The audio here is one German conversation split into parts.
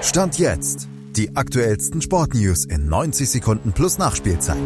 Stand jetzt. Die aktuellsten Sportnews in 90 Sekunden plus Nachspielzeit.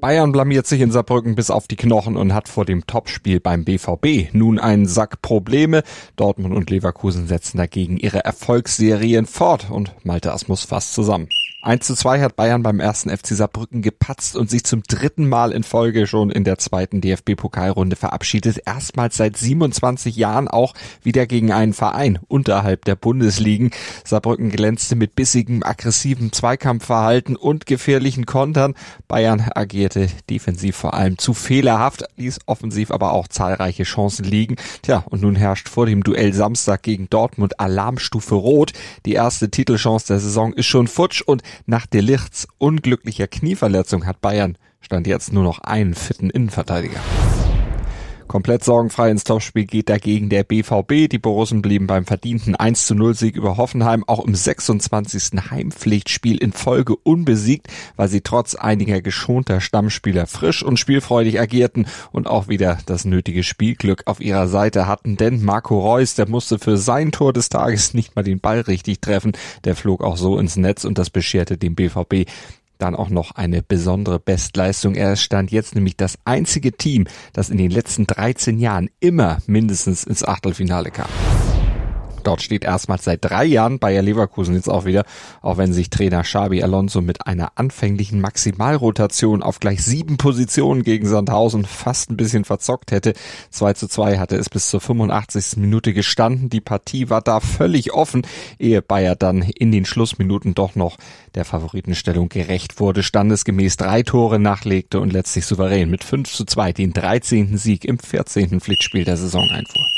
Bayern blamiert sich in Saarbrücken bis auf die Knochen und hat vor dem Topspiel beim BVB nun einen Sack Probleme. Dortmund und Leverkusen setzen dagegen ihre Erfolgsserien fort und Malte Asmus fasst zusammen. 1 zu 2 hat Bayern beim ersten FC Saarbrücken gepatzt und sich zum dritten Mal in Folge schon in der zweiten DFB-Pokalrunde verabschiedet. Erstmals seit 27 Jahren auch wieder gegen einen Verein unterhalb der Bundesligen. Saarbrücken glänzte mit bissigem, aggressivem Zweikampfverhalten und gefährlichen Kontern. Bayern agierte defensiv vor allem zu fehlerhaft, ließ offensiv aber auch zahlreiche Chancen liegen. Tja, und nun herrscht vor dem Duell Samstag gegen Dortmund Alarmstufe Rot. Die erste Titelchance der Saison ist schon futsch und nach Delichts unglücklicher Knieverletzung hat Bayern stand jetzt nur noch einen fitten Innenverteidiger. Komplett sorgenfrei ins Topspiel geht dagegen der BVB. Die Borussen blieben beim verdienten 1 zu 0 Sieg über Hoffenheim auch im 26. Heimpflichtspiel in Folge unbesiegt, weil sie trotz einiger geschonter Stammspieler frisch und spielfreudig agierten und auch wieder das nötige Spielglück auf ihrer Seite hatten. Denn Marco Reus, der musste für sein Tor des Tages nicht mal den Ball richtig treffen. Der flog auch so ins Netz und das bescherte dem BVB dann auch noch eine besondere Bestleistung. Er stand jetzt nämlich das einzige Team, das in den letzten 13 Jahren immer mindestens ins Achtelfinale kam. Dort steht erstmals seit drei Jahren Bayer Leverkusen jetzt auch wieder, auch wenn sich Trainer Xabi Alonso mit einer anfänglichen Maximalrotation auf gleich sieben Positionen gegen Sandhausen fast ein bisschen verzockt hätte. 2 zu 2 hatte es bis zur 85. Minute gestanden. Die Partie war da völlig offen, ehe Bayer dann in den Schlussminuten doch noch der Favoritenstellung gerecht wurde, standesgemäß drei Tore nachlegte und letztlich souverän mit 5 zu 2 den 13. Sieg im 14. Pflichtspiel der Saison einfuhr.